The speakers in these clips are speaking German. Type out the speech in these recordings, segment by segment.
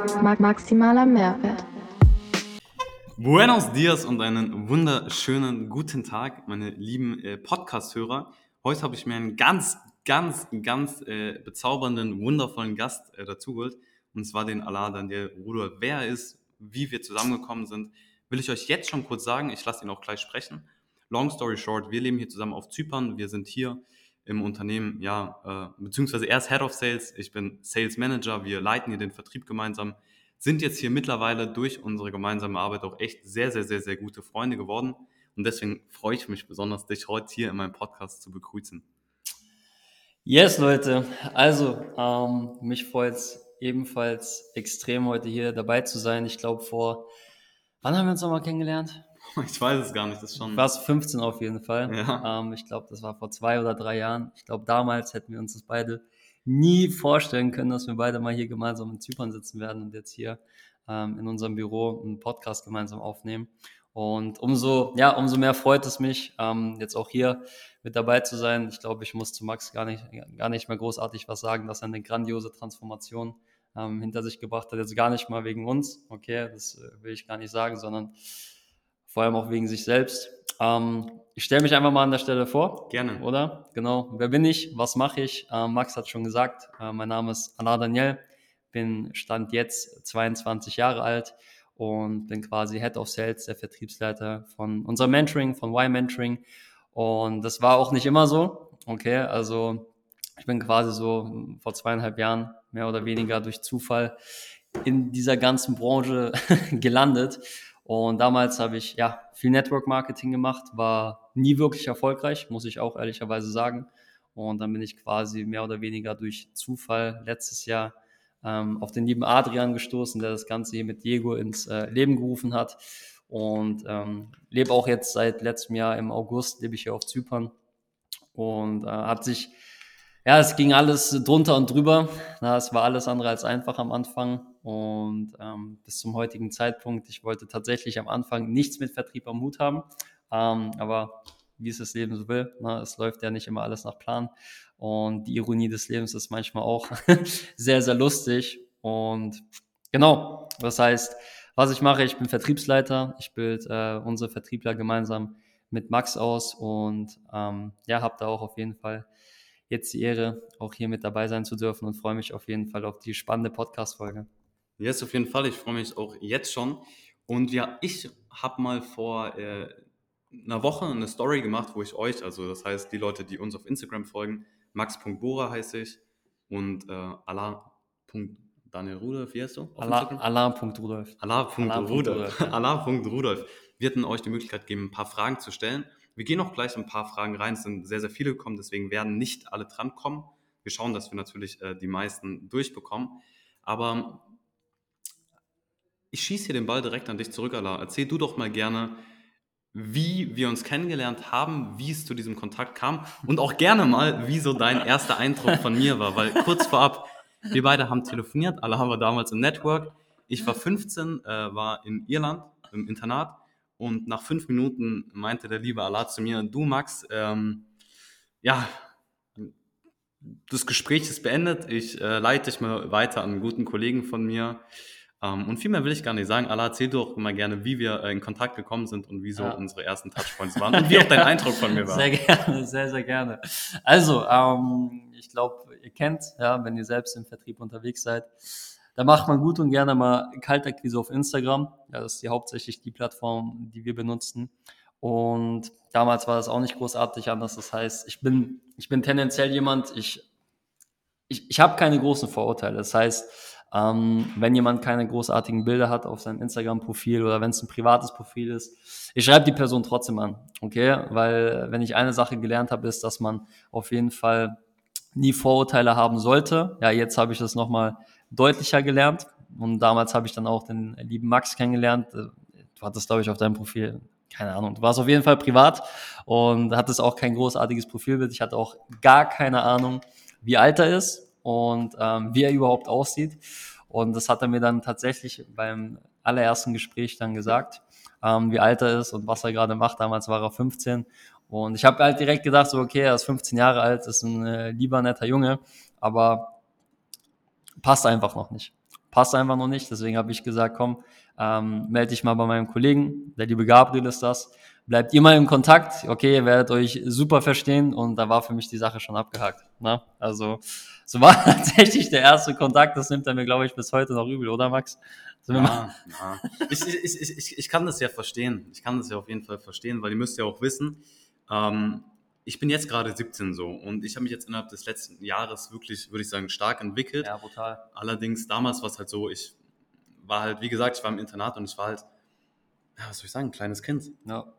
Maximaler Mehrwert. Buenos dias und einen wunderschönen guten Tag, meine lieben äh, Podcast-Hörer. Heute habe ich mir einen ganz, ganz, ganz äh, bezaubernden, wundervollen Gast äh, dazugeholt. Und zwar den Allah Daniel Rudolf. Wer er ist, wie wir zusammengekommen sind, will ich euch jetzt schon kurz sagen. Ich lasse ihn auch gleich sprechen. Long story short, wir leben hier zusammen auf Zypern. Wir sind hier im Unternehmen, ja, äh, beziehungsweise er ist Head of Sales, ich bin Sales Manager. Wir leiten hier den Vertrieb gemeinsam sind jetzt hier mittlerweile durch unsere gemeinsame Arbeit auch echt sehr, sehr, sehr, sehr gute Freunde geworden. Und deswegen freue ich mich besonders, dich heute hier in meinem Podcast zu begrüßen. Yes, Leute. Also, ähm, mich freut es ebenfalls extrem, heute hier dabei zu sein. Ich glaube, vor, wann haben wir uns nochmal kennengelernt? Ich weiß es gar nicht, das ist schon. War es 15 auf jeden Fall. Ja. Ähm, ich glaube, das war vor zwei oder drei Jahren. Ich glaube, damals hätten wir uns das beide nie vorstellen können, dass wir beide mal hier gemeinsam in Zypern sitzen werden und jetzt hier ähm, in unserem Büro einen Podcast gemeinsam aufnehmen. Und umso, ja, umso mehr freut es mich, ähm, jetzt auch hier mit dabei zu sein. Ich glaube, ich muss zu Max gar nicht, gar nicht mehr großartig was sagen, dass er eine grandiose Transformation ähm, hinter sich gebracht hat. Jetzt gar nicht mal wegen uns, okay, das äh, will ich gar nicht sagen, sondern vor allem auch wegen sich selbst. Ähm, ich stelle mich einfach mal an der Stelle vor. Gerne. Oder? Genau. Wer bin ich? Was mache ich? Äh, Max hat schon gesagt. Äh, mein Name ist Anna Daniel. Bin Stand jetzt 22 Jahre alt und bin quasi Head of Sales, der Vertriebsleiter von unserem Mentoring, von Y-Mentoring. Und das war auch nicht immer so. Okay, also ich bin quasi so vor zweieinhalb Jahren mehr oder weniger durch Zufall in dieser ganzen Branche gelandet und damals habe ich ja viel Network Marketing gemacht, war nie wirklich erfolgreich, muss ich auch ehrlicherweise sagen. Und dann bin ich quasi mehr oder weniger durch Zufall letztes Jahr ähm, auf den lieben Adrian gestoßen, der das Ganze hier mit Diego ins äh, Leben gerufen hat. Und ähm, lebe auch jetzt seit letztem Jahr im August, lebe ich hier auf Zypern. Und äh, hat sich, ja, es ging alles drunter und drüber. Na, es war alles andere als einfach am Anfang. Und ähm, bis zum heutigen Zeitpunkt, ich wollte tatsächlich am Anfang nichts mit Vertrieb am Hut haben. Ähm, aber wie es das Leben so will, ne, es läuft ja nicht immer alles nach Plan. Und die Ironie des Lebens ist manchmal auch sehr, sehr lustig. Und genau, das heißt, was ich mache, ich bin Vertriebsleiter, ich bilde äh, unsere Vertriebler gemeinsam mit Max aus und ähm, ja, habe da auch auf jeden Fall jetzt die Ehre, auch hier mit dabei sein zu dürfen und freue mich auf jeden Fall auf die spannende Podcast-Folge. Yes, auf jeden Fall. Ich freue mich auch jetzt schon. Und ja, ich habe mal vor äh, einer Woche eine Story gemacht, wo ich euch, also das heißt die Leute, die uns auf Instagram folgen, max.bora heiße ich und äh, Allah.daniel Rudolf, wie heißt du? Allah.rudolf. Allah.rudolf. Allah.rudolf. Wir hatten euch die Möglichkeit gegeben, ein paar Fragen zu stellen. Wir gehen auch gleich ein paar Fragen rein. Es sind sehr, sehr viele gekommen, deswegen werden nicht alle drankommen. Wir schauen, dass wir natürlich äh, die meisten durchbekommen. Aber ich schieße hier den Ball direkt an dich zurück, Allah. Erzähl du doch mal gerne, wie wir uns kennengelernt haben, wie es zu diesem Kontakt kam und auch gerne mal, wie so dein erster Eindruck von mir war, weil kurz vorab, wir beide haben telefoniert, alle haben wir damals im Network. Ich war 15, äh, war in Irland im Internat und nach fünf Minuten meinte der liebe Allah zu mir, du Max, ähm, ja, das Gespräch ist beendet, ich äh, leite dich mal weiter an einen guten Kollegen von mir, um, ähm, und viel mehr will ich gar nicht sagen. Allah erzählt doch immer gerne, wie wir äh, in Kontakt gekommen sind und wie so ja. unsere ersten Touchpoints waren und wie auch dein Eindruck von mir war. Sehr gerne, sehr, sehr gerne. Also, ähm, ich glaube, ihr kennt, ja, wenn ihr selbst im Vertrieb unterwegs seid, da macht man gut und gerne mal Kaltakquise auf Instagram. Ja, das ist die hauptsächlich die Plattform, die wir benutzen. Und damals war das auch nicht großartig anders. Das heißt, ich bin, ich bin tendenziell jemand, ich, ich, ich habe keine großen Vorurteile. Das heißt, ähm, wenn jemand keine großartigen Bilder hat auf seinem Instagram-Profil oder wenn es ein privates Profil ist, ich schreibe die Person trotzdem an, okay? Weil wenn ich eine Sache gelernt habe, ist, dass man auf jeden Fall nie Vorurteile haben sollte. Ja, jetzt habe ich das nochmal deutlicher gelernt und damals habe ich dann auch den lieben Max kennengelernt. Äh, du hattest, glaube ich, auf deinem Profil keine Ahnung, du warst auf jeden Fall privat und hattest auch kein großartiges Profilbild. Ich hatte auch gar keine Ahnung, wie alt er ist und ähm, wie er überhaupt aussieht. Und das hat er mir dann tatsächlich beim allerersten Gespräch dann gesagt, ähm, wie alt er ist und was er gerade macht. Damals war er 15. Und ich habe halt direkt gedacht, so, okay, er ist 15 Jahre alt, ist ein äh, lieber netter Junge, aber passt einfach noch nicht. passt einfach noch nicht. Deswegen habe ich gesagt, komm, ähm, melde dich mal bei meinem Kollegen, der liebe Gabriel ist das. Bleibt ihr mal im Kontakt, okay, ihr werdet euch super verstehen und da war für mich die Sache schon abgehakt. Ne? Also so war tatsächlich der erste Kontakt, das nimmt er mir, glaube ich, bis heute noch übel, oder Max? Ja, ja. Ich, ich, ich, ich, kann das ja verstehen. Ich kann das ja auf jeden Fall verstehen, weil ihr müsst ja auch wissen, ähm, ich bin jetzt gerade 17 so und ich habe mich jetzt innerhalb des letzten Jahres wirklich, würde ich sagen, stark entwickelt. Ja, brutal. Allerdings damals war es halt so, ich war halt, wie gesagt, ich war im Internat und ich war halt, ja, was soll ich sagen, ein kleines Kind. Ja.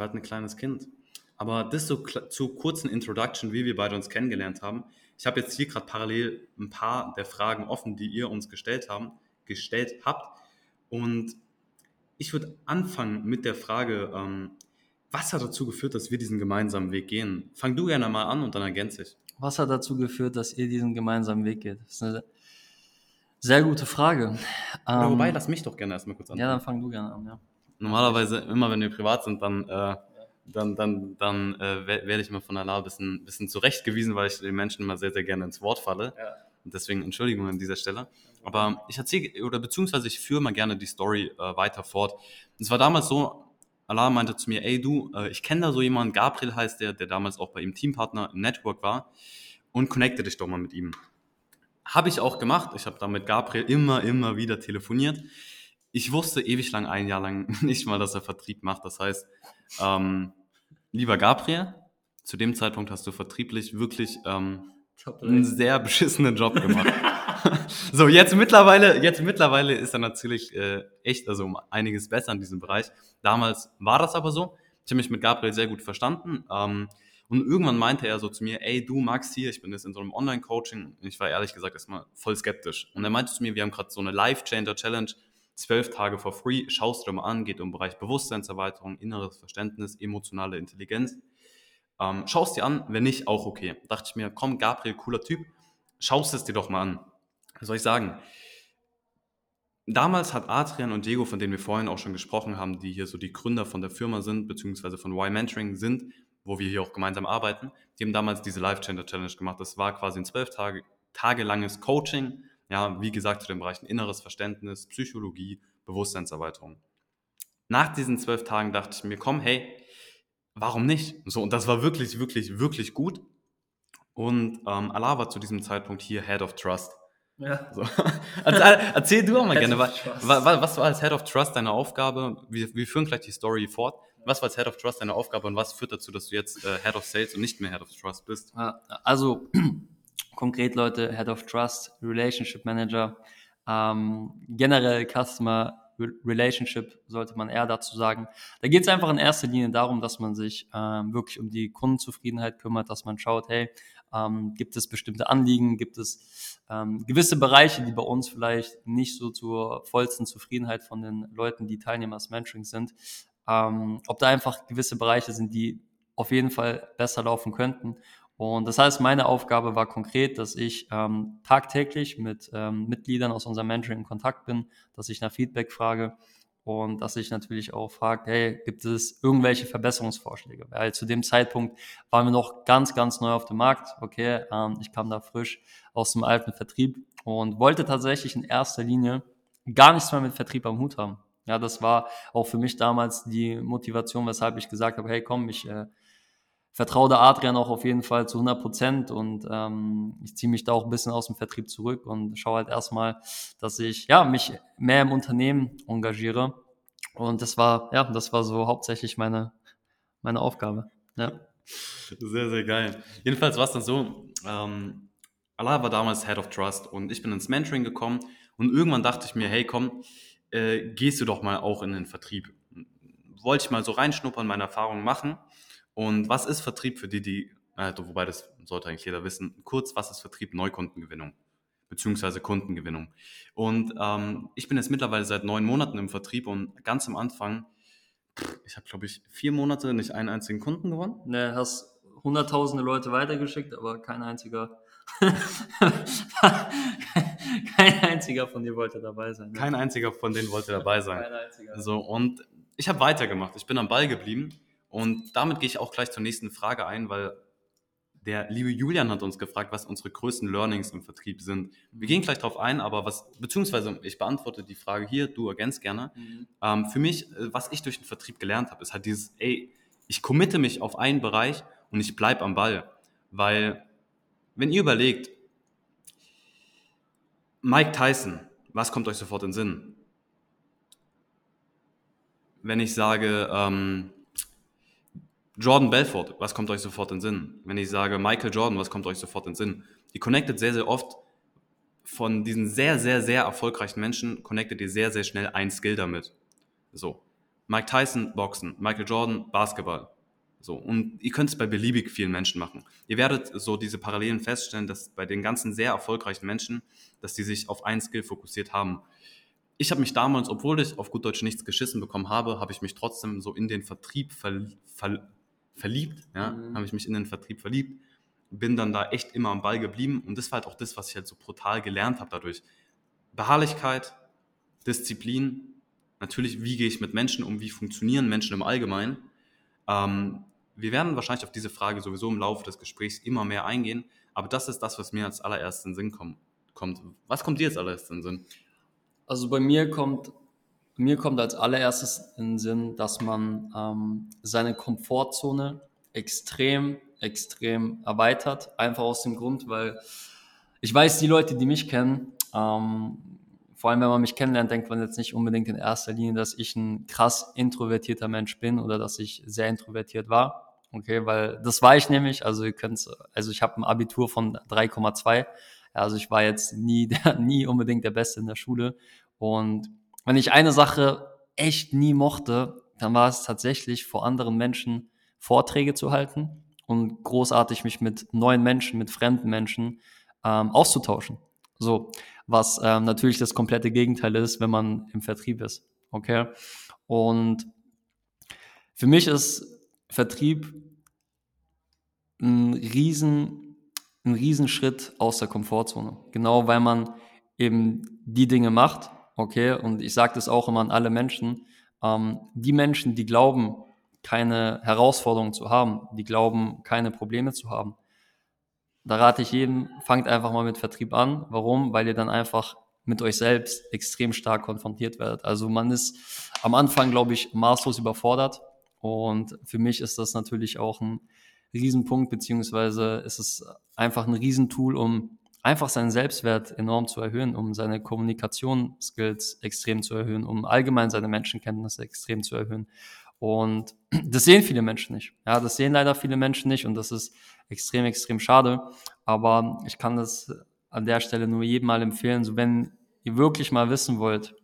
Ich war halt ein kleines Kind. Aber das so zu kurzen Introduction, wie wir beide uns kennengelernt haben. Ich habe jetzt hier gerade parallel ein paar der Fragen offen, die ihr uns gestellt haben, gestellt habt. Und ich würde anfangen mit der Frage, ähm, was hat dazu geführt, dass wir diesen gemeinsamen Weg gehen? Fang du gerne mal an und dann ergänze ich. Was hat dazu geführt, dass ihr diesen gemeinsamen Weg geht? Das ist eine sehr gute Frage. Ähm, wobei, lass mich doch gerne erstmal kurz an. Ja, dann fang du gerne an, ja. Normalerweise, immer wenn wir privat sind, dann, äh, dann, dann, dann äh, werde ich mal von Allah ein bisschen, bisschen zurechtgewiesen, weil ich den Menschen immer sehr, sehr gerne ins Wort falle. Ja. Und deswegen Entschuldigung an dieser Stelle. Aber ich erzähle, oder beziehungsweise ich führe mal gerne die Story äh, weiter fort. Es war damals so, Allah meinte zu mir, ey du, äh, ich kenne da so jemanden, Gabriel heißt der, der damals auch bei ihm Teampartner im Network war und connecte dich doch mal mit ihm. Habe ich auch gemacht. Ich habe da mit Gabriel immer, immer wieder telefoniert. Ich wusste ewig lang, ein Jahr lang nicht mal, dass er Vertrieb macht. Das heißt, ähm, lieber Gabriel, zu dem Zeitpunkt hast du vertrieblich wirklich ähm, einen sehr beschissenen Job gemacht. so, jetzt mittlerweile, jetzt mittlerweile ist er natürlich äh, echt also um einiges besser in diesem Bereich. Damals war das aber so. Ich habe mich mit Gabriel sehr gut verstanden. Ähm, und irgendwann meinte er so zu mir, ey, du Max hier, ich bin jetzt in so einem Online-Coaching. Ich war ehrlich gesagt erstmal voll skeptisch. Und er meinte zu mir, wir haben gerade so eine Life-Changer-Challenge, zwölf Tage for free, schaust du dir mal an, geht um Bereich Bewusstseinserweiterung, inneres Verständnis, emotionale Intelligenz. Ähm, schaust dir an, wenn nicht, auch okay. Dachte ich mir, komm, Gabriel, cooler Typ, schaust es dir doch mal an was soll ich sagen? Damals hat Adrian und Diego, von denen wir vorhin auch schon gesprochen haben, die hier so die Gründer von der Firma sind, beziehungsweise von Y Mentoring sind, wo wir hier auch gemeinsam arbeiten, die haben damals diese Life Changer Challenge gemacht. Das war quasi ein zwölf Tage, Tage langes Coaching, ja, wie gesagt, zu den Bereichen inneres Verständnis, Psychologie, Bewusstseinserweiterung. Nach diesen zwölf Tagen dachte ich mir, komm, hey, warum nicht? So, und das war wirklich, wirklich, wirklich gut. Und ähm, Allah war zu diesem Zeitpunkt hier Head of Trust. Ja. So. Erzähl du auch mal gerne, was, was war als Head of Trust deine Aufgabe? Wir, wir führen gleich die Story fort. Was war als Head of Trust deine Aufgabe und was führt dazu, dass du jetzt äh, Head of Sales und nicht mehr Head of Trust bist? Also konkret Leute, Head of Trust, Relationship Manager, ähm, generell Customer Relationship sollte man eher dazu sagen. Da geht es einfach in erster Linie darum, dass man sich ähm, wirklich um die Kundenzufriedenheit kümmert, dass man schaut, hey, ähm, gibt es bestimmte Anliegen, gibt es ähm, gewisse Bereiche, die bei uns vielleicht nicht so zur vollsten Zufriedenheit von den Leuten, die Teilnehmer des Mentorings sind, ähm, ob da einfach gewisse Bereiche sind, die auf jeden Fall besser laufen könnten. Und das heißt, meine Aufgabe war konkret, dass ich ähm, tagtäglich mit ähm, Mitgliedern aus unserem Mentoring in Kontakt bin, dass ich nach Feedback frage und dass ich natürlich auch frage, hey, gibt es irgendwelche Verbesserungsvorschläge? Weil zu dem Zeitpunkt waren wir noch ganz, ganz neu auf dem Markt. Okay, ähm, ich kam da frisch aus dem alten Vertrieb und wollte tatsächlich in erster Linie gar nichts mehr mit Vertrieb am Hut haben. Ja, das war auch für mich damals die Motivation, weshalb ich gesagt habe, hey, komm, ich äh, vertraue der Adrian auch auf jeden Fall zu 100 Prozent und ähm, ich ziehe mich da auch ein bisschen aus dem Vertrieb zurück und schaue halt erstmal, dass ich ja mich mehr im Unternehmen engagiere und das war ja das war so hauptsächlich meine meine Aufgabe. Ja. Sehr sehr geil. Jedenfalls war es dann so. Ähm, Allah war damals Head of Trust und ich bin ins Mentoring gekommen und irgendwann dachte ich mir, hey komm, äh, gehst du doch mal auch in den Vertrieb. Wollte ich mal so reinschnuppern, meine Erfahrungen machen und was ist Vertrieb für die, die, äh, wobei das sollte eigentlich jeder wissen, kurz, was ist Vertrieb? Neukundengewinnung beziehungsweise Kundengewinnung. Und ähm, ich bin jetzt mittlerweile seit neun Monaten im Vertrieb und ganz am Anfang, ich habe glaube ich vier Monate nicht einen einzigen Kunden gewonnen. Ne, hast hunderttausende Leute weitergeschickt, aber kein einziger, kein einziger von dir wollte dabei sein. Ne? Kein einziger von denen wollte dabei sein. Kein einziger. So und ich habe weitergemacht. Ich bin am Ball geblieben und damit gehe ich auch gleich zur nächsten Frage ein, weil Der liebe Julian hat uns gefragt, was unsere größten Learnings im Vertrieb sind. Wir gehen gleich darauf ein, aber was, beziehungsweise ich beantworte die Frage hier, du ergänzt gerne. Mhm. Ähm, für mich, äh, was ich durch den Vertrieb gelernt habe, ist halt dieses, ey, ich committe mich auf einen Bereich und ich bleibe am Ball. Weil, wenn ihr überlegt, Mike Tyson, was kommt euch sofort in den Sinn? Wenn ich sage, ähm, Jordan Belfort, was kommt euch sofort in den Sinn? Wenn ich sage Michael Jordan, was kommt euch sofort in den Sinn? Ihr connectet sehr, sehr oft von diesen sehr, sehr, sehr erfolgreichen Menschen, connectet ihr sehr, sehr schnell ein Skill damit. So. Mike Tyson, Boxen. Michael Jordan, Basketball. So. Und ihr könnt es bei beliebig vielen Menschen machen. Ihr werdet so diese Parallelen feststellen, dass bei den ganzen sehr erfolgreichen Menschen, dass die sich auf ein Skill fokussiert haben. Ich habe mich damals, obwohl ich auf gut Deutsch nichts geschissen bekommen habe, habe ich mich trotzdem so in den Vertrieb ver, ver, verliebt, ja, mhm. habe ich mich in den Vertrieb verliebt, bin dann da echt immer am Ball geblieben und das war halt auch das, was ich halt so brutal gelernt habe dadurch. Beharrlichkeit, Disziplin, natürlich, wie gehe ich mit Menschen um, wie funktionieren Menschen im Allgemeinen. Ähm, wir werden wahrscheinlich auf diese Frage sowieso im Laufe des Gesprächs immer mehr eingehen, aber das ist das, was mir als allererstes in den Sinn kommt. kommt. Was kommt dir als allererstes in den Sinn? Also bei mir kommt mir kommt als allererstes in den Sinn, dass man ähm, seine Komfortzone extrem, extrem erweitert. Einfach aus dem Grund, weil ich weiß, die Leute, die mich kennen, ähm, vor allem wenn man mich kennenlernt, denkt man jetzt nicht unbedingt in erster Linie, dass ich ein krass introvertierter Mensch bin oder dass ich sehr introvertiert war. Okay, weil das war ich nämlich. Also ihr könnt, also ich habe ein Abitur von 3,2. Also ich war jetzt nie, nie unbedingt der Beste in der Schule. Und wenn ich eine Sache echt nie mochte, dann war es tatsächlich vor anderen Menschen Vorträge zu halten und großartig mich mit neuen Menschen, mit fremden Menschen ähm, auszutauschen. So, was ähm, natürlich das komplette Gegenteil ist, wenn man im Vertrieb ist. Okay. Und für mich ist Vertrieb ein riesen, ein Riesenschritt aus der Komfortzone. Genau weil man eben die Dinge macht, Okay, und ich sage das auch immer an alle Menschen. Ähm, die Menschen, die glauben, keine Herausforderungen zu haben, die glauben, keine Probleme zu haben, da rate ich jedem, fangt einfach mal mit Vertrieb an. Warum? Weil ihr dann einfach mit euch selbst extrem stark konfrontiert werdet. Also man ist am Anfang, glaube ich, maßlos überfordert. Und für mich ist das natürlich auch ein Riesenpunkt, beziehungsweise ist es einfach ein Riesentool, um einfach seinen Selbstwert enorm zu erhöhen, um seine Kommunikationsskills extrem zu erhöhen, um allgemein seine Menschenkenntnisse extrem zu erhöhen. Und das sehen viele Menschen nicht. Ja, das sehen leider viele Menschen nicht und das ist extrem, extrem schade. Aber ich kann das an der Stelle nur jedem mal empfehlen, so wenn ihr wirklich mal wissen wollt,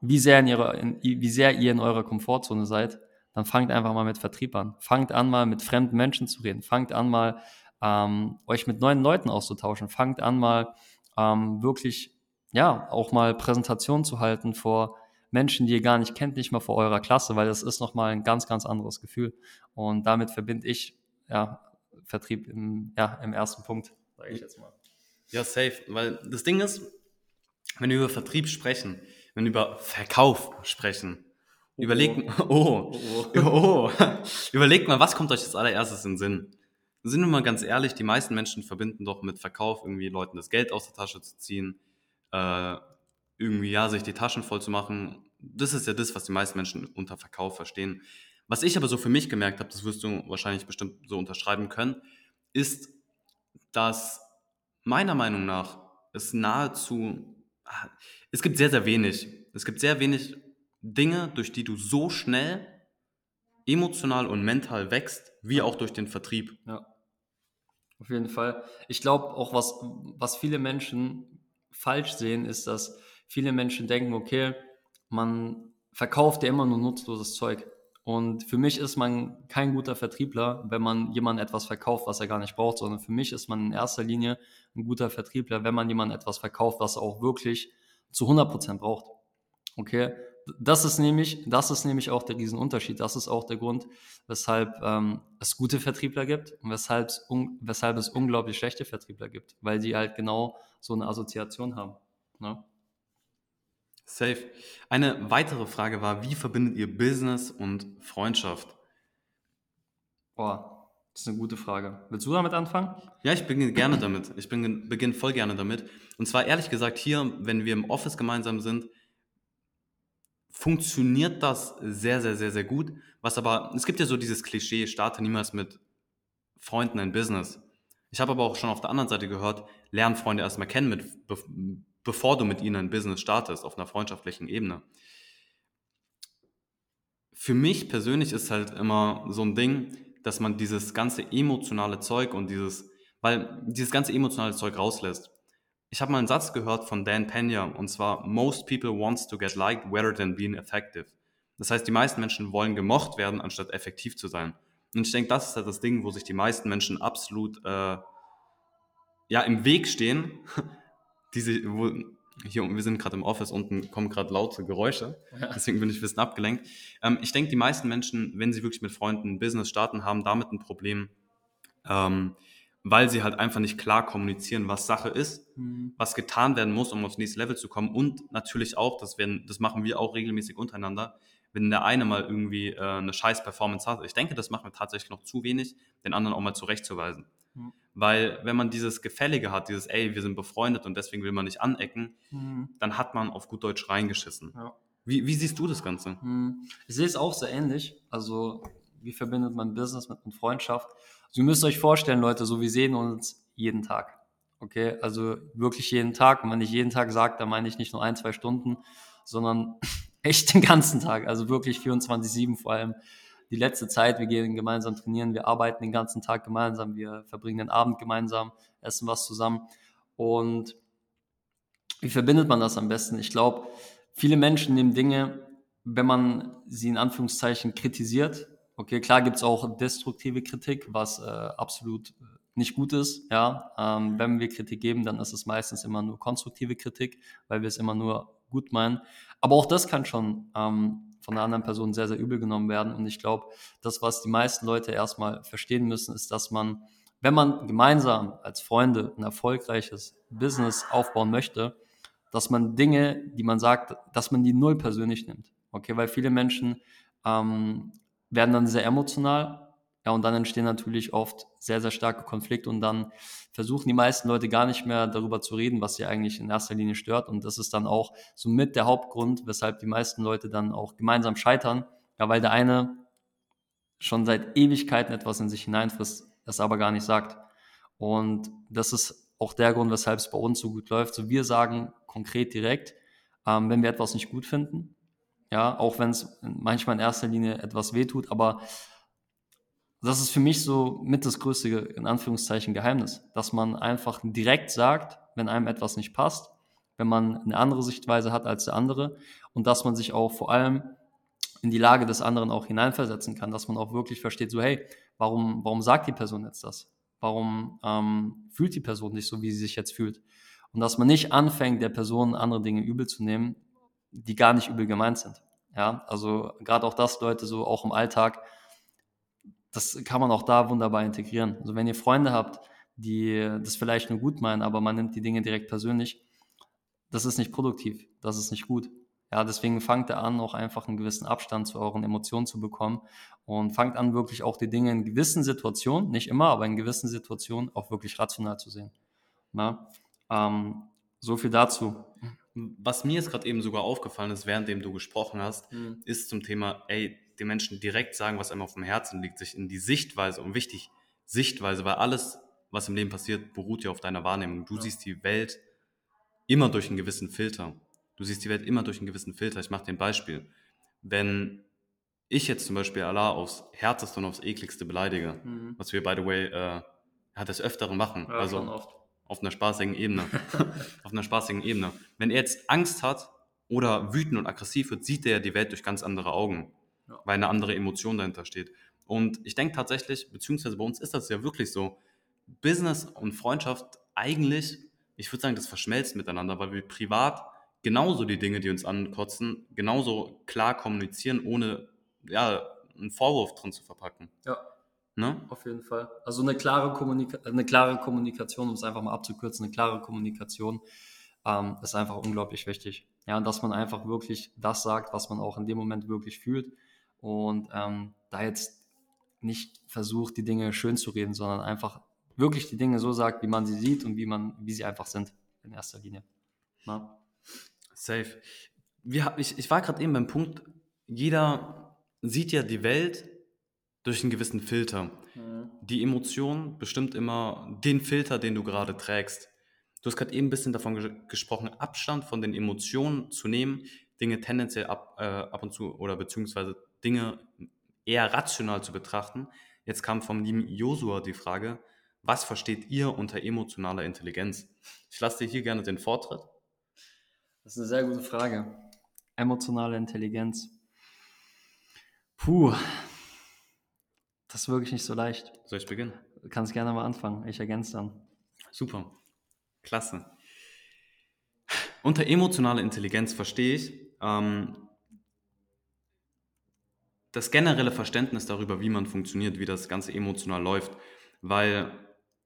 wie sehr, in ihrer, in, wie sehr ihr in eurer Komfortzone seid, dann fangt einfach mal mit Vertrieb an. Fangt an, mal mit fremden Menschen zu reden. Fangt an, mal ähm, euch mit neuen Leuten auszutauschen. Fangt an mal ähm, wirklich, ja, auch mal Präsentationen zu halten vor Menschen, die ihr gar nicht kennt, nicht mal vor eurer Klasse, weil das ist nochmal ein ganz, ganz anderes Gefühl. Und damit verbinde ich, ja, Vertrieb im, ja, im ersten Punkt, sage ich jetzt mal. Ja, safe, weil das Ding ist, wenn wir über Vertrieb sprechen, wenn wir über Verkauf sprechen, oh. überlegt, oh, oh, oh. oh. überlegt mal, was kommt euch als allererstes in den Sinn? Sind wir mal ganz ehrlich, die meisten Menschen verbinden doch mit Verkauf irgendwie Leuten das Geld aus der Tasche zu ziehen, äh, irgendwie ja, sich die Taschen voll zu machen. Das ist ja das, was die meisten Menschen unter Verkauf verstehen. Was ich aber so für mich gemerkt habe, das wirst du wahrscheinlich bestimmt so unterschreiben können, ist, dass meiner Meinung nach es nahezu, es gibt sehr, sehr wenig. Es gibt sehr wenig Dinge, durch die du so schnell emotional und mental wächst, wie auch durch den Vertrieb. Ja. Auf jeden Fall. Ich glaube auch, was, was viele Menschen falsch sehen, ist, dass viele Menschen denken, okay, man verkauft ja immer nur nutzloses Zeug. Und für mich ist man kein guter Vertriebler, wenn man jemandem etwas verkauft, was er gar nicht braucht, sondern für mich ist man in erster Linie ein guter Vertriebler, wenn man jemandem etwas verkauft, was er auch wirklich zu 100% braucht. Okay? Das ist nämlich, das ist nämlich auch der Riesenunterschied. Das ist auch der Grund, weshalb ähm, es gute Vertriebler gibt und weshalb, un, weshalb es unglaublich schlechte Vertriebler gibt, weil die halt genau so eine Assoziation haben. Ne? Safe. Eine weitere Frage war, wie verbindet ihr Business und Freundschaft? Boah, Das ist eine gute Frage. Willst du damit anfangen? Ja, ich beginne gerne damit. Ich beginne voll gerne damit. Und zwar ehrlich gesagt, hier, wenn wir im Office gemeinsam sind, funktioniert das sehr, sehr, sehr, sehr gut. Was aber, es gibt ja so dieses Klischee, starte niemals mit Freunden ein Business. Ich habe aber auch schon auf der anderen Seite gehört, lern Freunde erstmal kennen, mit, bevor du mit ihnen ein Business startest, auf einer freundschaftlichen Ebene. Für mich persönlich ist halt immer so ein Ding, dass man dieses ganze emotionale Zeug und dieses, weil dieses ganze emotionale Zeug rauslässt. Ich habe mal einen Satz gehört von Dan Pena und zwar, most people wants to get liked rather than being effective. Das heißt, die meisten Menschen wollen gemocht werden, anstatt effektiv zu sein. Und ich denke, das ist halt das Ding, wo sich die meisten Menschen absolut äh, ja, im Weg stehen. Diese, wo, hier, wir sind gerade im Office, unten kommen gerade laute Geräusche, ja. deswegen bin ich ein bisschen abgelenkt. Ähm, ich denke, die meisten Menschen, wenn sie wirklich mit Freunden ein Business starten, haben damit ein Problem, ähm, weil sie halt einfach nicht klar kommunizieren, was Sache ist, mhm. was getan werden muss, um aufs nächste Level zu kommen und natürlich auch, das, werden, das machen wir auch regelmäßig untereinander, wenn der eine mal irgendwie äh, eine scheiß Performance hat. Ich denke, das machen wir tatsächlich noch zu wenig, den anderen auch mal zurechtzuweisen. Mhm. Weil wenn man dieses Gefällige hat, dieses, ey, wir sind befreundet und deswegen will man nicht anecken, mhm. dann hat man auf gut Deutsch reingeschissen. Ja. Wie, wie, siehst du das Ganze? Mhm. Ich sehe es auch sehr ähnlich. Also, wie verbindet man Business mit, mit Freundschaft? Also, ihr müsst euch vorstellen, Leute, so wir sehen uns jeden Tag. Okay, also wirklich jeden Tag. Und wenn ich jeden Tag sage, dann meine ich nicht nur ein, zwei Stunden, sondern echt den ganzen Tag. Also wirklich 24-7 vor allem die letzte Zeit, wir gehen gemeinsam trainieren, wir arbeiten den ganzen Tag gemeinsam, wir verbringen den Abend gemeinsam, essen was zusammen. Und wie verbindet man das am besten? Ich glaube, viele Menschen nehmen Dinge, wenn man sie in Anführungszeichen kritisiert. Okay, klar gibt es auch destruktive Kritik, was äh, absolut nicht gut ist. Ja, ähm, wenn wir Kritik geben, dann ist es meistens immer nur konstruktive Kritik, weil wir es immer nur gut meinen. Aber auch das kann schon ähm, von einer anderen Person sehr, sehr übel genommen werden. Und ich glaube, das, was die meisten Leute erstmal verstehen müssen, ist, dass man, wenn man gemeinsam als Freunde ein erfolgreiches Business aufbauen möchte, dass man Dinge, die man sagt, dass man die null persönlich nimmt. Okay, weil viele Menschen ähm, werden dann sehr emotional ja, und dann entstehen natürlich oft sehr, sehr starke Konflikte und dann versuchen die meisten Leute gar nicht mehr darüber zu reden, was sie eigentlich in erster Linie stört. Und das ist dann auch somit der Hauptgrund, weshalb die meisten Leute dann auch gemeinsam scheitern. Ja, weil der eine schon seit Ewigkeiten etwas in sich hineinfrisst, es aber gar nicht sagt. Und das ist auch der Grund, weshalb es bei uns so gut läuft. So wir sagen konkret direkt, ähm, wenn wir etwas nicht gut finden, ja, auch wenn es manchmal in erster Linie etwas wehtut, aber das ist für mich so mit das größte, in Anführungszeichen, Geheimnis, dass man einfach direkt sagt, wenn einem etwas nicht passt, wenn man eine andere Sichtweise hat als der andere und dass man sich auch vor allem in die Lage des anderen auch hineinversetzen kann, dass man auch wirklich versteht, so hey, warum, warum sagt die Person jetzt das? Warum ähm, fühlt die Person nicht so, wie sie sich jetzt fühlt? Und dass man nicht anfängt, der Person andere Dinge übel zu nehmen, die gar nicht übel gemeint sind. Ja, also gerade auch das, Leute, so auch im Alltag, das kann man auch da wunderbar integrieren. Also wenn ihr Freunde habt, die das vielleicht nur gut meinen, aber man nimmt die Dinge direkt persönlich, das ist nicht produktiv, das ist nicht gut. Ja, deswegen fangt ihr an, auch einfach einen gewissen Abstand zu euren Emotionen zu bekommen und fangt an, wirklich auch die Dinge in gewissen Situationen, nicht immer, aber in gewissen Situationen auch wirklich rational zu sehen. Na, ähm, so viel dazu. Was mir jetzt gerade eben sogar aufgefallen ist, währenddem du gesprochen hast, mhm. ist zum Thema, ey, den Menschen direkt sagen, was einem auf dem Herzen liegt, sich in die Sichtweise, und wichtig, Sichtweise, weil alles, was im Leben passiert, beruht ja auf deiner Wahrnehmung. Du ja. siehst die Welt immer durch einen gewissen Filter. Du siehst die Welt immer durch einen gewissen Filter. Ich mache dir ein Beispiel. Wenn ich jetzt zum Beispiel Allah aufs Härteste und aufs Ekligste beleidige, mhm. was wir, by the way, äh, hat des Öfteren machen, ja, also auf einer spaßigen Ebene, auf einer spaßigen Ebene. Wenn er jetzt Angst hat oder wütend und aggressiv wird, sieht er die Welt durch ganz andere Augen ja. weil eine andere Emotion dahinter steht. Und ich denke tatsächlich, beziehungsweise bei uns ist das ja wirklich so, Business und Freundschaft eigentlich, ich würde sagen, das verschmelzt miteinander, weil wir privat genauso die Dinge, die uns ankotzen, genauso klar kommunizieren, ohne ja, einen Vorwurf drin zu verpacken. Ja. Ne? Auf jeden Fall. Also eine klare, Kommunika eine klare Kommunikation, um es einfach mal abzukürzen, eine klare Kommunikation ähm, ist einfach unglaublich wichtig. Ja, und dass man einfach wirklich das sagt, was man auch in dem Moment wirklich fühlt und ähm, da jetzt nicht versucht, die Dinge schön zu reden, sondern einfach wirklich die Dinge so sagt, wie man sie sieht und wie man, wie sie einfach sind in erster Linie. Na? Safe. Wir, ich, ich war gerade eben beim Punkt, jeder sieht ja die Welt durch einen gewissen Filter. Mhm. Die Emotion bestimmt immer den Filter, den du gerade trägst. Du hast gerade eben ein bisschen davon ges gesprochen, Abstand von den Emotionen zu nehmen, Dinge tendenziell ab, äh, ab und zu oder beziehungsweise Dinge eher rational zu betrachten. Jetzt kam vom lieben Josua die Frage, was versteht ihr unter emotionaler Intelligenz? Ich lasse dir hier gerne den Vortritt. Das ist eine sehr gute Frage. Emotionale Intelligenz. Puh, das ist wirklich nicht so leicht. Soll ich beginnen? Du kannst gerne mal anfangen. Ich ergänze dann. Super. Klasse. Unter emotionaler Intelligenz verstehe ich ähm, das generelle Verständnis darüber, wie man funktioniert, wie das Ganze emotional läuft. Weil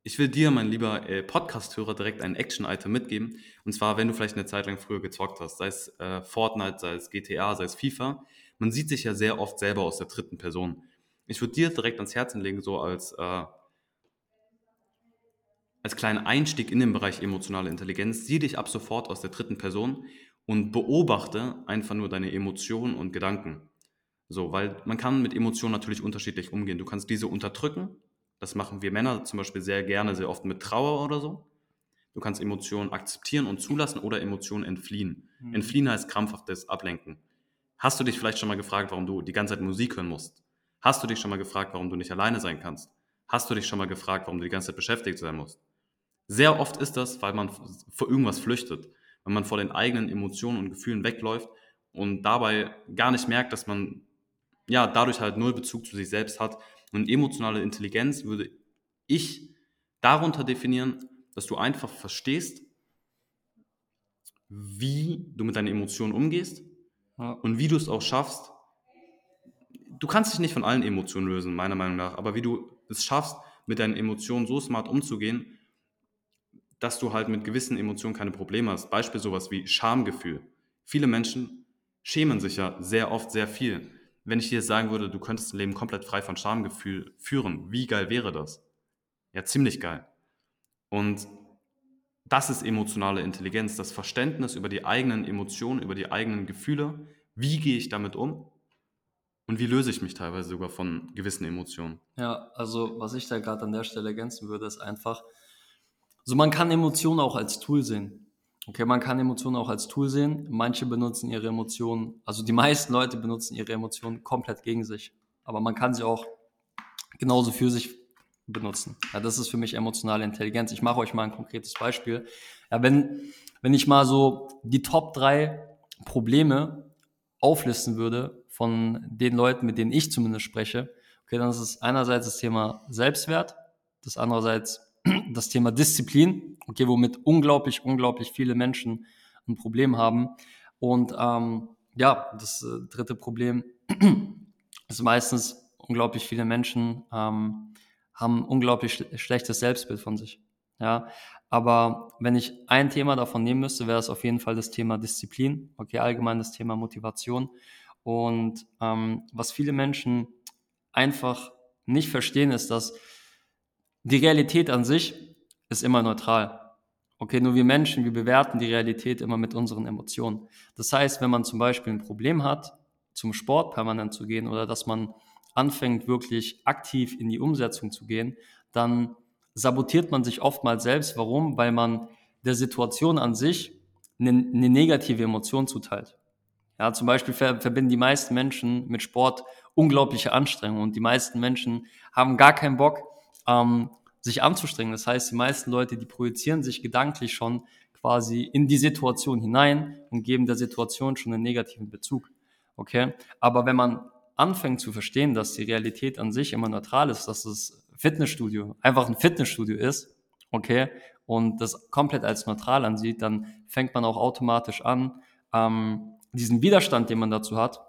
ich will dir, mein lieber äh, Podcast-Hörer, direkt ein Action-Item mitgeben. Und zwar, wenn du vielleicht eine Zeit lang früher gezockt hast, sei es äh, Fortnite, sei es GTA, sei es FIFA. Man sieht sich ja sehr oft selber aus der dritten Person. Ich würde dir direkt ans Herzen legen, so als, äh, als kleinen Einstieg in den Bereich emotionale Intelligenz, sieh dich ab sofort aus der dritten Person und beobachte einfach nur deine Emotionen und Gedanken. So, weil man kann mit Emotionen natürlich unterschiedlich umgehen. Du kannst diese unterdrücken. Das machen wir Männer zum Beispiel sehr gerne, sehr oft mit Trauer oder so. Du kannst Emotionen akzeptieren und zulassen oder Emotionen entfliehen. Mhm. Entfliehen heißt krampfhaftes Ablenken. Hast du dich vielleicht schon mal gefragt, warum du die ganze Zeit Musik hören musst? Hast du dich schon mal gefragt, warum du nicht alleine sein kannst? Hast du dich schon mal gefragt, warum du die ganze Zeit beschäftigt sein musst? Sehr oft ist das, weil man vor irgendwas flüchtet, wenn man vor den eigenen Emotionen und Gefühlen wegläuft und dabei gar nicht merkt, dass man ja dadurch halt null Bezug zu sich selbst hat. Und emotionale Intelligenz würde ich darunter definieren, dass du einfach verstehst, wie du mit deinen Emotionen umgehst ja. und wie du es auch schaffst, du kannst dich nicht von allen Emotionen lösen, meiner Meinung nach, aber wie du es schaffst, mit deinen Emotionen so smart umzugehen, dass du halt mit gewissen Emotionen keine Probleme hast. Beispiel sowas wie Schamgefühl. Viele Menschen schämen sich ja sehr oft sehr viel. Wenn ich dir sagen würde, du könntest ein Leben komplett frei von Schamgefühl führen, wie geil wäre das? Ja, ziemlich geil. Und das ist emotionale Intelligenz, das Verständnis über die eigenen Emotionen, über die eigenen Gefühle. Wie gehe ich damit um? Und wie löse ich mich teilweise sogar von gewissen Emotionen? Ja, also was ich da gerade an der Stelle ergänzen würde, ist einfach, also man kann Emotionen auch als Tool sehen. Okay, man kann Emotionen auch als Tool sehen. Manche benutzen ihre Emotionen, also die meisten Leute benutzen ihre Emotionen komplett gegen sich. Aber man kann sie auch genauso für sich benutzen. Ja, das ist für mich emotionale Intelligenz. Ich mache euch mal ein konkretes Beispiel. Ja, wenn, wenn ich mal so die Top drei Probleme auflisten würde, von den Leuten, mit denen ich zumindest spreche, okay, dann ist es einerseits das Thema Selbstwert, das andererseits das Thema Disziplin, okay, womit unglaublich, unglaublich viele Menschen ein Problem haben. Und ähm, ja, das äh, dritte Problem ist meistens, unglaublich viele Menschen ähm, haben unglaublich sch schlechtes Selbstbild von sich. Ja, aber wenn ich ein Thema davon nehmen müsste, wäre es auf jeden Fall das Thema Disziplin, okay, allgemein das Thema Motivation. Und ähm, was viele Menschen einfach nicht verstehen, ist, dass die Realität an sich ist immer neutral. Okay, nur wir Menschen, wir bewerten die Realität immer mit unseren Emotionen. Das heißt, wenn man zum Beispiel ein Problem hat, zum Sport permanent zu gehen oder dass man anfängt, wirklich aktiv in die Umsetzung zu gehen, dann sabotiert man sich oftmals selbst. Warum? Weil man der Situation an sich eine, eine negative Emotion zuteilt. Ja, zum Beispiel verbinden die meisten Menschen mit Sport unglaubliche Anstrengungen und die meisten Menschen haben gar keinen Bock, ähm, sich anzustrengen. Das heißt, die meisten Leute, die projizieren sich gedanklich schon quasi in die Situation hinein und geben der Situation schon einen negativen Bezug. Okay? Aber wenn man anfängt zu verstehen, dass die Realität an sich immer neutral ist, dass das Fitnessstudio einfach ein Fitnessstudio ist, okay, und das komplett als neutral ansieht, dann fängt man auch automatisch an, ähm, diesen Widerstand, den man dazu hat,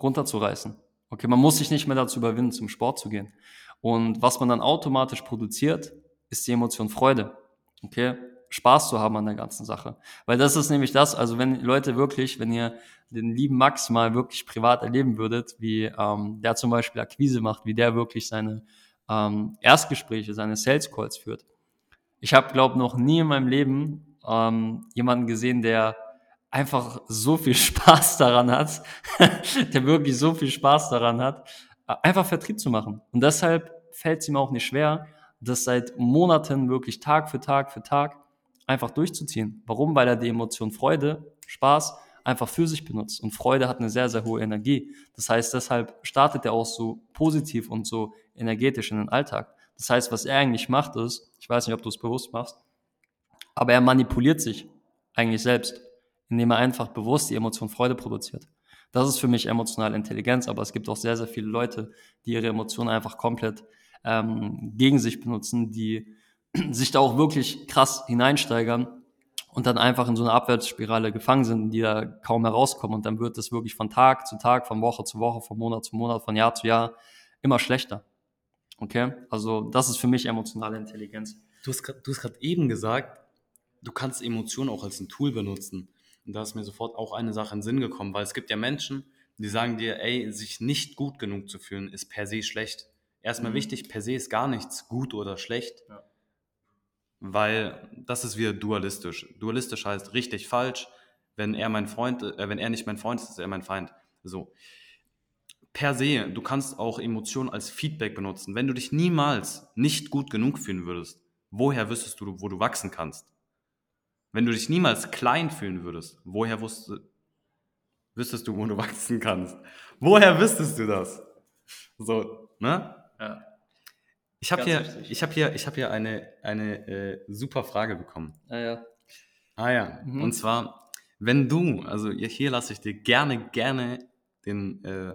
runterzureißen. Okay, man muss sich nicht mehr dazu überwinden, zum Sport zu gehen. Und was man dann automatisch produziert, ist die Emotion Freude. Okay, Spaß zu haben an der ganzen Sache. Weil das ist nämlich das, also wenn Leute wirklich, wenn ihr den lieben Max mal wirklich privat erleben würdet, wie ähm, der zum Beispiel Akquise macht, wie der wirklich seine ähm, Erstgespräche, seine Sales Calls führt. Ich habe, glaube noch nie in meinem Leben ähm, jemanden gesehen, der einfach so viel Spaß daran hat, der wirklich so viel Spaß daran hat, einfach Vertrieb zu machen. Und deshalb fällt es ihm auch nicht schwer, das seit Monaten wirklich Tag für Tag für Tag einfach durchzuziehen. Warum? Weil er die Emotion Freude, Spaß einfach für sich benutzt. Und Freude hat eine sehr, sehr hohe Energie. Das heißt, deshalb startet er auch so positiv und so energetisch in den Alltag. Das heißt, was er eigentlich macht ist, ich weiß nicht, ob du es bewusst machst, aber er manipuliert sich eigentlich selbst, indem er einfach bewusst die Emotion Freude produziert. Das ist für mich emotionale Intelligenz, aber es gibt auch sehr, sehr viele Leute, die ihre Emotionen einfach komplett ähm, gegen sich benutzen, die sich da auch wirklich krass hineinsteigern und dann einfach in so einer Abwärtsspirale gefangen sind, die da kaum herauskommen. Und dann wird es wirklich von Tag zu Tag, von Woche zu Woche, von Monat zu Monat, von Jahr zu Jahr immer schlechter. Okay? Also das ist für mich emotionale Intelligenz. Du hast gerade eben gesagt, du kannst Emotionen auch als ein Tool benutzen. Und da ist mir sofort auch eine Sache in den Sinn gekommen, weil es gibt ja Menschen, die sagen dir, ey, sich nicht gut genug zu fühlen, ist per se schlecht. Erstmal mhm. wichtig, per se ist gar nichts gut oder schlecht. Ja. Weil das ist wieder dualistisch. Dualistisch heißt richtig, falsch. Wenn er mein Freund, äh, wenn er nicht mein Freund ist, ist er mein Feind. So. Per se, du kannst auch Emotionen als Feedback benutzen. Wenn du dich niemals nicht gut genug fühlen würdest, woher wüsstest du, wo du wachsen kannst? Wenn du dich niemals klein fühlen würdest, woher wusste, wüsstest du, wo du wachsen kannst? Woher wüsstest du das? So, ne? Ja. Ich habe hier, ich hab hier, ich hab hier eine, eine äh, super Frage bekommen. Ah ja. Ah ja. Mhm. Und zwar, wenn du, also hier lasse ich dir gerne, gerne den äh,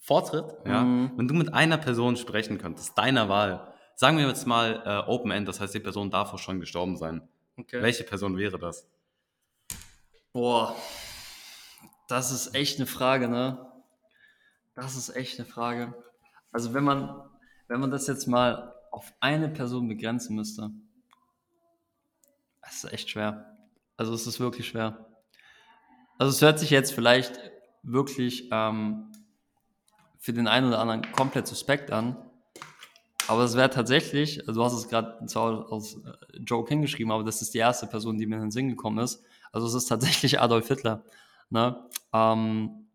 Vortritt, ja, mhm. wenn du mit einer Person sprechen könntest, deiner Wahl, sagen wir jetzt mal äh, Open End, das heißt, die Person darf auch schon gestorben sein. Okay. Welche Person wäre das? Boah, das ist echt eine Frage, ne? Das ist echt eine Frage. Also wenn man, wenn man das jetzt mal auf eine Person begrenzen müsste, das ist echt schwer. Also es ist wirklich schwer. Also es hört sich jetzt vielleicht wirklich ähm, für den einen oder anderen komplett suspekt an, aber es wäre tatsächlich, also du hast es gerade zwar aus äh, Joke hingeschrieben, aber das ist die erste Person, die mir in den Sinn gekommen ist. Also es ist tatsächlich Adolf Hitler. Ne? Ähm,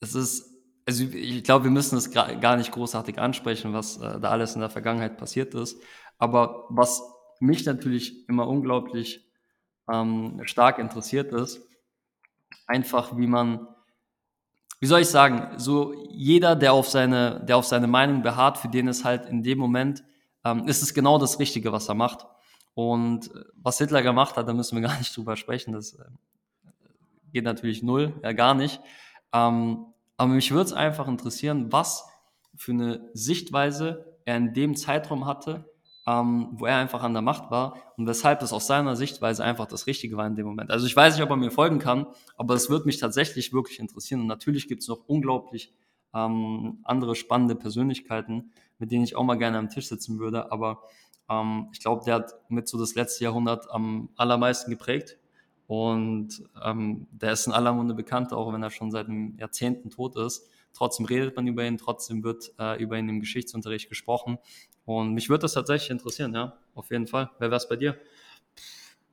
es ist also ich glaube, wir müssen es gar nicht großartig ansprechen, was äh, da alles in der Vergangenheit passiert ist. Aber was mich natürlich immer unglaublich ähm, stark interessiert ist, einfach wie man, wie soll ich sagen, so jeder, der auf seine, der auf seine Meinung beharrt, für den ist halt in dem Moment, ähm, ist es genau das Richtige, was er macht. Und äh, was Hitler gemacht hat, da müssen wir gar nicht drüber sprechen, das äh, geht natürlich null, ja gar nicht. Ähm, aber mich würde es einfach interessieren, was für eine Sichtweise er in dem Zeitraum hatte, ähm, wo er einfach an der Macht war und weshalb es aus seiner Sichtweise einfach das Richtige war in dem Moment. Also ich weiß nicht, ob er mir folgen kann, aber es würde mich tatsächlich wirklich interessieren. Und natürlich gibt es noch unglaublich ähm, andere spannende Persönlichkeiten, mit denen ich auch mal gerne am Tisch sitzen würde. Aber ähm, ich glaube, der hat mit so das letzte Jahrhundert am allermeisten geprägt. Und ähm, der ist in aller Munde bekannt, auch wenn er schon seit Jahrzehnten tot ist. Trotzdem redet man über ihn, trotzdem wird äh, über ihn im Geschichtsunterricht gesprochen. Und mich würde das tatsächlich interessieren, ja, auf jeden Fall. Wer wäre es bei dir?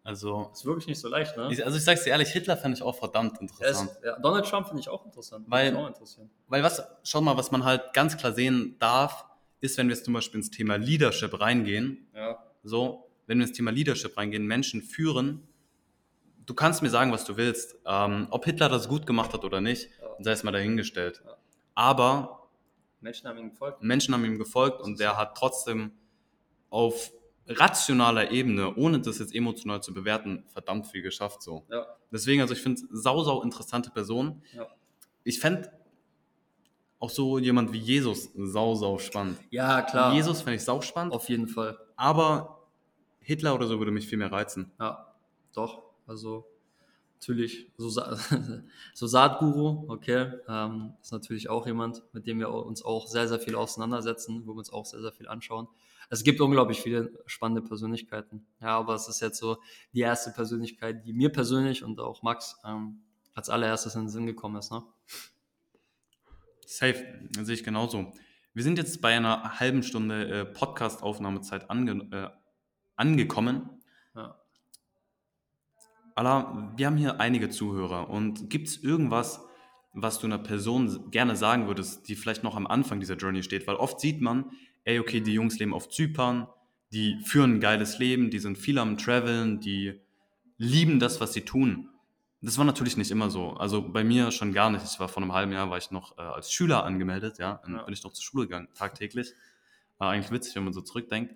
Also. Ist wirklich nicht so leicht, ne? Ich, also ich sag's dir ehrlich, Hitler fand ich auch verdammt interessant. Ist, ja, Donald Trump finde ich auch interessant. Weil, auch weil was, schau mal, was man halt ganz klar sehen darf, ist, wenn wir jetzt zum Beispiel ins Thema Leadership reingehen. Ja. So, wenn wir ins Thema Leadership reingehen, Menschen führen, du kannst mir sagen, was du willst. Ähm, ob Hitler das gut gemacht hat oder nicht, ja. sei es mal dahingestellt. Ja. Aber Menschen haben ihm gefolgt. Menschen haben ihm gefolgt und der hat trotzdem auf rationaler Ebene, ohne das jetzt emotional zu bewerten, verdammt viel geschafft. So. Ja. Deswegen, also ich finde sau, sau interessante Person. Ja. Ich fände auch so jemand wie Jesus sau, sau spannend. Ja, klar. Jesus fände ich sau spannend. Auf jeden Fall. Aber Hitler oder so würde mich viel mehr reizen. Ja, doch. Also natürlich so, Sa so Saatguru, okay, ähm, ist natürlich auch jemand, mit dem wir uns auch sehr, sehr viel auseinandersetzen, wo wir uns auch sehr, sehr viel anschauen. Es gibt unglaublich viele spannende Persönlichkeiten. Ja, aber es ist jetzt so die erste Persönlichkeit, die mir persönlich und auch Max ähm, als allererstes in den Sinn gekommen ist. Ne? Safe, sehe ich genauso. Wir sind jetzt bei einer halben Stunde äh, Podcast-Aufnahmezeit ange äh, angekommen. Allah, wir haben hier einige Zuhörer und gibt es irgendwas, was du einer Person gerne sagen würdest, die vielleicht noch am Anfang dieser Journey steht? Weil oft sieht man, ey, okay, die Jungs leben auf Zypern, die führen ein geiles Leben, die sind viel am Traveln, die lieben das, was sie tun. Das war natürlich nicht immer so. Also bei mir schon gar nicht. Ich war vor einem halben Jahr, war ich noch äh, als Schüler angemeldet, ja. Dann bin ich noch zur Schule gegangen, tagtäglich. War eigentlich witzig, wenn man so zurückdenkt.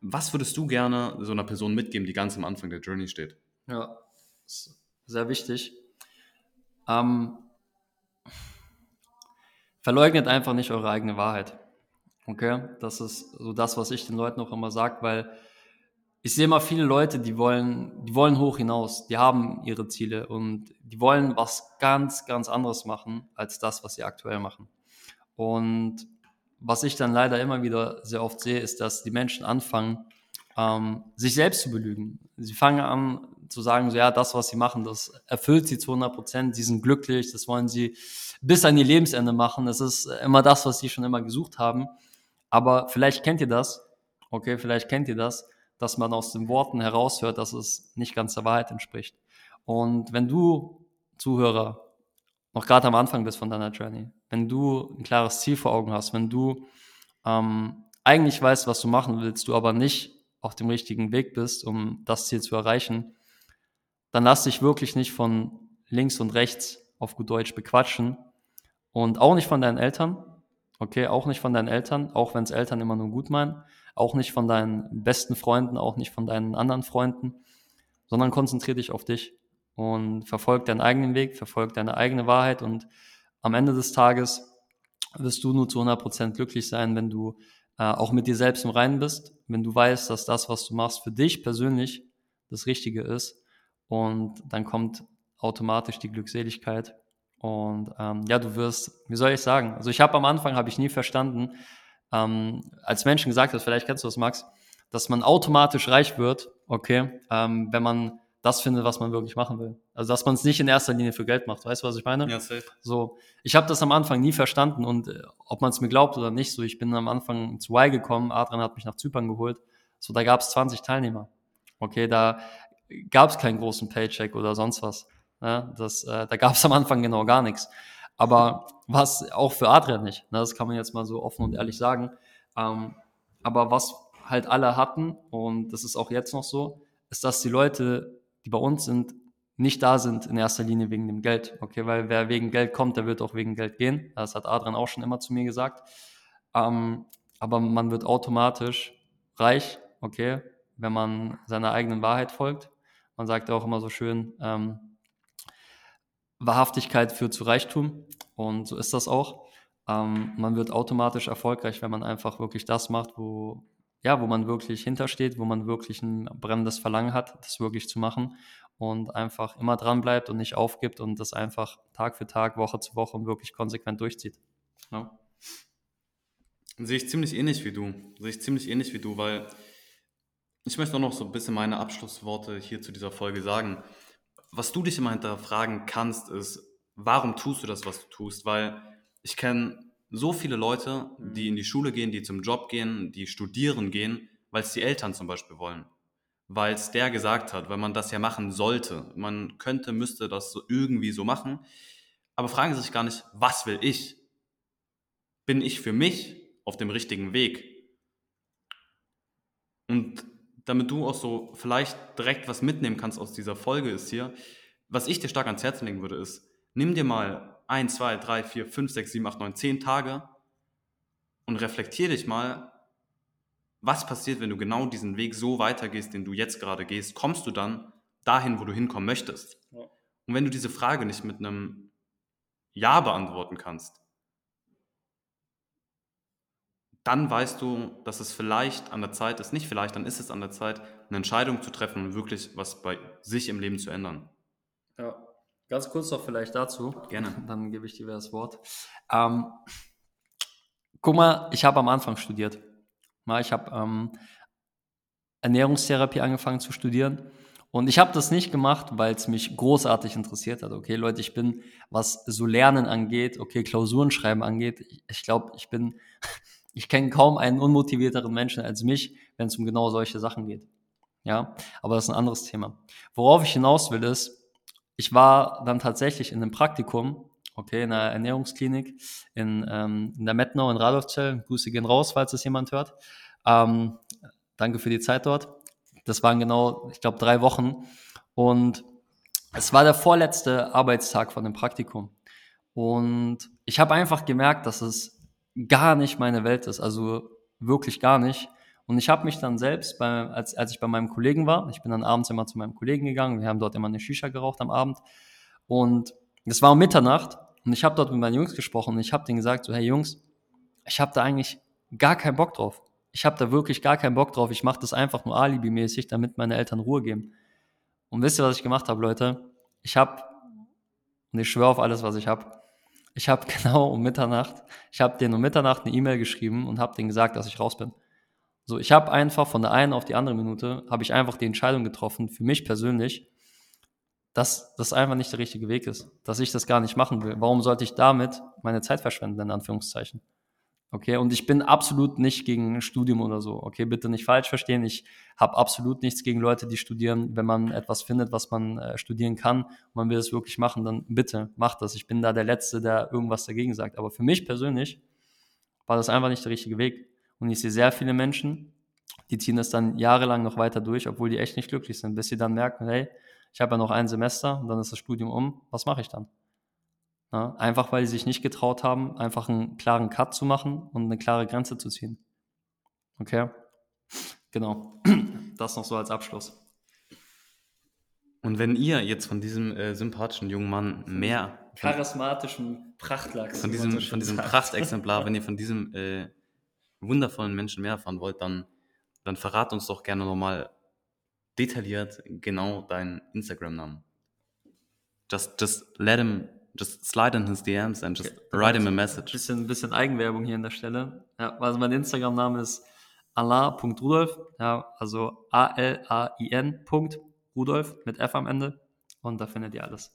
Was würdest du gerne so einer Person mitgeben, die ganz am Anfang der Journey steht? Ja, sehr wichtig. Ähm, verleugnet einfach nicht eure eigene Wahrheit. Okay, das ist so das, was ich den Leuten auch immer sage, weil ich sehe immer viele Leute, die wollen, die wollen hoch hinaus, die haben ihre Ziele und die wollen was ganz, ganz anderes machen als das, was sie aktuell machen. Und was ich dann leider immer wieder sehr oft sehe, ist, dass die Menschen anfangen, ähm, sich selbst zu belügen. Sie fangen an zu sagen, so ja, das, was sie machen, das erfüllt sie zu 100 Prozent, sie sind glücklich, das wollen sie bis an ihr Lebensende machen. Das ist immer das, was sie schon immer gesucht haben. Aber vielleicht kennt ihr das, okay, vielleicht kennt ihr das, dass man aus den Worten heraushört, dass es nicht ganz der Wahrheit entspricht. Und wenn du, Zuhörer, noch gerade am Anfang bist von deiner Journey, wenn du ein klares Ziel vor Augen hast, wenn du ähm, eigentlich weißt, was du machen willst, du aber nicht auf dem richtigen Weg bist, um das Ziel zu erreichen, dann lass dich wirklich nicht von links und rechts auf gut Deutsch bequatschen. Und auch nicht von deinen Eltern, okay, auch nicht von deinen Eltern, auch wenn es Eltern immer nur gut meinen, auch nicht von deinen besten Freunden, auch nicht von deinen anderen Freunden, sondern konzentriere dich auf dich und verfolg deinen eigenen Weg, verfolg deine eigene Wahrheit und am Ende des Tages wirst du nur zu 100% glücklich sein, wenn du äh, auch mit dir selbst im Reinen bist, wenn du weißt, dass das, was du machst, für dich persönlich das Richtige ist und dann kommt automatisch die Glückseligkeit und ähm, ja, du wirst, wie soll ich sagen, also ich habe am Anfang, habe ich nie verstanden, ähm, als Menschen gesagt hast, vielleicht kennst du das, Max, dass man automatisch reich wird, okay, ähm, wenn man das findet, was man wirklich machen will. Also dass man es nicht in erster Linie für Geld macht. Weißt du, was ich meine? Ja, safe. So, ich habe das am Anfang nie verstanden und äh, ob man es mir glaubt oder nicht, so ich bin am Anfang zu Y gekommen, Adrian hat mich nach Zypern geholt, so da gab es 20 Teilnehmer. Okay, da gab es keinen großen Paycheck oder sonst was. Ne? Das, äh, da gab es am Anfang genau gar nichts. Aber was auch für Adrian nicht, ne? das kann man jetzt mal so offen und ehrlich sagen. Ähm, aber was halt alle hatten, und das ist auch jetzt noch so, ist, dass die Leute die bei uns sind, nicht da sind in erster Linie wegen dem Geld. Okay, weil wer wegen Geld kommt, der wird auch wegen Geld gehen. Das hat Adrian auch schon immer zu mir gesagt. Ähm, aber man wird automatisch reich, okay, wenn man seiner eigenen Wahrheit folgt. Man sagt auch immer so schön, ähm, Wahrhaftigkeit führt zu Reichtum. Und so ist das auch. Ähm, man wird automatisch erfolgreich, wenn man einfach wirklich das macht, wo, ja, wo man wirklich hintersteht, wo man wirklich ein brennendes Verlangen hat, das wirklich zu machen und einfach immer dran bleibt und nicht aufgibt und das einfach Tag für Tag, Woche zu Woche und wirklich konsequent durchzieht. Ja. Sehe ich ziemlich ähnlich wie du. Sehe ich ziemlich ähnlich wie du, weil ich möchte auch noch so ein bisschen meine Abschlussworte hier zu dieser Folge sagen. Was du dich immer hinterfragen kannst, ist, warum tust du das, was du tust? Weil ich kenne so viele Leute, die in die Schule gehen, die zum Job gehen, die studieren gehen, weil es die Eltern zum Beispiel wollen. Weil es der gesagt hat, weil man das ja machen sollte. Man könnte, müsste das so irgendwie so machen. Aber fragen Sie sich gar nicht, was will ich? Bin ich für mich auf dem richtigen Weg? Und damit du auch so vielleicht direkt was mitnehmen kannst aus dieser Folge ist hier, was ich dir stark ans Herz legen würde, ist, nimm dir mal 1, 2, 3, 4, 5, 6, 7, 8, 9, 10 Tage und reflektier dich mal, was passiert, wenn du genau diesen Weg so weitergehst, den du jetzt gerade gehst, kommst du dann dahin, wo du hinkommen möchtest. Ja. Und wenn du diese Frage nicht mit einem Ja beantworten kannst, dann weißt du, dass es vielleicht an der Zeit ist, nicht vielleicht, dann ist es an der Zeit, eine Entscheidung zu treffen und wirklich was bei sich im Leben zu ändern. Ja, ganz kurz noch vielleicht dazu. Gerne. Dann gebe ich dir das Wort. Ähm, guck mal, ich habe am Anfang studiert. Ich habe ähm, Ernährungstherapie angefangen zu studieren. Und ich habe das nicht gemacht, weil es mich großartig interessiert hat. Okay, Leute, ich bin, was so Lernen angeht, okay, Klausuren schreiben angeht, ich glaube, ich bin, ich kenne kaum einen unmotivierteren Menschen als mich, wenn es um genau solche Sachen geht. Ja, aber das ist ein anderes Thema. Worauf ich hinaus will, ist, ich war dann tatsächlich in einem Praktikum, okay, in einer Ernährungsklinik in, ähm, in der Metnau in Radolfzell. Grüße gehen raus, falls es jemand hört. Ähm, danke für die Zeit dort. Das waren genau, ich glaube, drei Wochen. Und es war der vorletzte Arbeitstag von dem Praktikum. Und ich habe einfach gemerkt, dass es gar nicht meine Welt ist. Also wirklich gar nicht. Und ich habe mich dann selbst, bei, als, als ich bei meinem Kollegen war, ich bin dann abends immer zu meinem Kollegen gegangen, wir haben dort immer eine Shisha geraucht am Abend. Und es war um Mitternacht und ich habe dort mit meinen Jungs gesprochen und ich habe denen gesagt, so hey Jungs, ich habe da eigentlich gar keinen Bock drauf ich habe da wirklich gar keinen Bock drauf. Ich mache das einfach nur alibimäßig, damit meine Eltern Ruhe geben. Und wisst ihr, was ich gemacht habe, Leute? Ich habe, und ich schwöre auf alles, was ich habe, ich habe genau um Mitternacht, ich habe denen um Mitternacht eine E-Mail geschrieben und habe denen gesagt, dass ich raus bin. So, ich habe einfach von der einen auf die andere Minute, habe ich einfach die Entscheidung getroffen, für mich persönlich, dass das einfach nicht der richtige Weg ist, dass ich das gar nicht machen will. Warum sollte ich damit meine Zeit verschwenden, in Anführungszeichen? Okay, und ich bin absolut nicht gegen ein Studium oder so. Okay, bitte nicht falsch verstehen. Ich habe absolut nichts gegen Leute, die studieren. Wenn man etwas findet, was man äh, studieren kann und man will es wirklich machen, dann bitte macht das. Ich bin da der Letzte, der irgendwas dagegen sagt. Aber für mich persönlich war das einfach nicht der richtige Weg. Und ich sehe sehr viele Menschen, die ziehen das dann jahrelang noch weiter durch, obwohl die echt nicht glücklich sind, bis sie dann merken, hey, ich habe ja noch ein Semester und dann ist das Studium um. Was mache ich dann? Ja, einfach weil sie sich nicht getraut haben, einfach einen klaren Cut zu machen und eine klare Grenze zu ziehen. Okay? Genau. Das noch so als Abschluss. Und wenn ihr jetzt von diesem äh, sympathischen jungen Mann mehr. Charismatischen Prachtlachs. Von diesem, von diesem Prachtexemplar, wenn ihr von diesem äh, wundervollen Menschen mehr erfahren wollt, dann, dann verrat uns doch gerne nochmal detailliert genau deinen Instagram-Namen. Just, just let him Just slide in his DMs and just okay. write him a message. Bisschen, bisschen Eigenwerbung hier an der Stelle. Ja, also mein Instagram-Name ist alain.rudolf, ja, also A-L-A-I-N. Rudolf mit F am Ende. Und da findet ihr alles.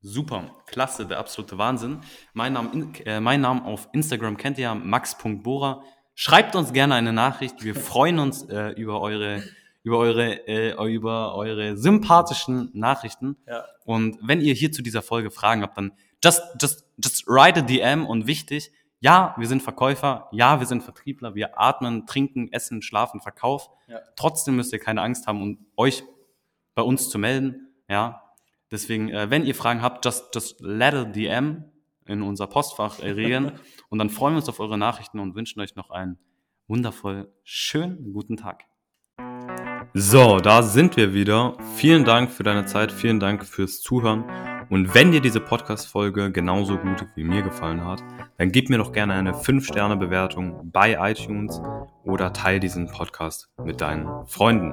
Super, klasse, der absolute Wahnsinn. Mein Name, äh, mein Name auf Instagram kennt ihr ja, max.bora. Schreibt uns gerne eine Nachricht. Wir freuen uns äh, über eure über eure, äh, über eure sympathischen Nachrichten. Ja. Und wenn ihr hier zu dieser Folge Fragen habt, dann just, just, just write a DM und wichtig, ja, wir sind Verkäufer, ja, wir sind Vertriebler, wir atmen, trinken, essen, schlafen, Verkauf. Ja. Trotzdem müsst ihr keine Angst haben, um euch bei uns zu melden. Ja, deswegen, äh, wenn ihr Fragen habt, just, just let a DM in unser Postfach regeln und dann freuen wir uns auf eure Nachrichten und wünschen euch noch einen wundervoll schönen guten Tag. So, da sind wir wieder. Vielen Dank für deine Zeit, vielen Dank fürs Zuhören. Und wenn dir diese Podcast-Folge genauso gut wie mir gefallen hat, dann gib mir doch gerne eine 5-Sterne-Bewertung bei iTunes oder teile diesen Podcast mit deinen Freunden.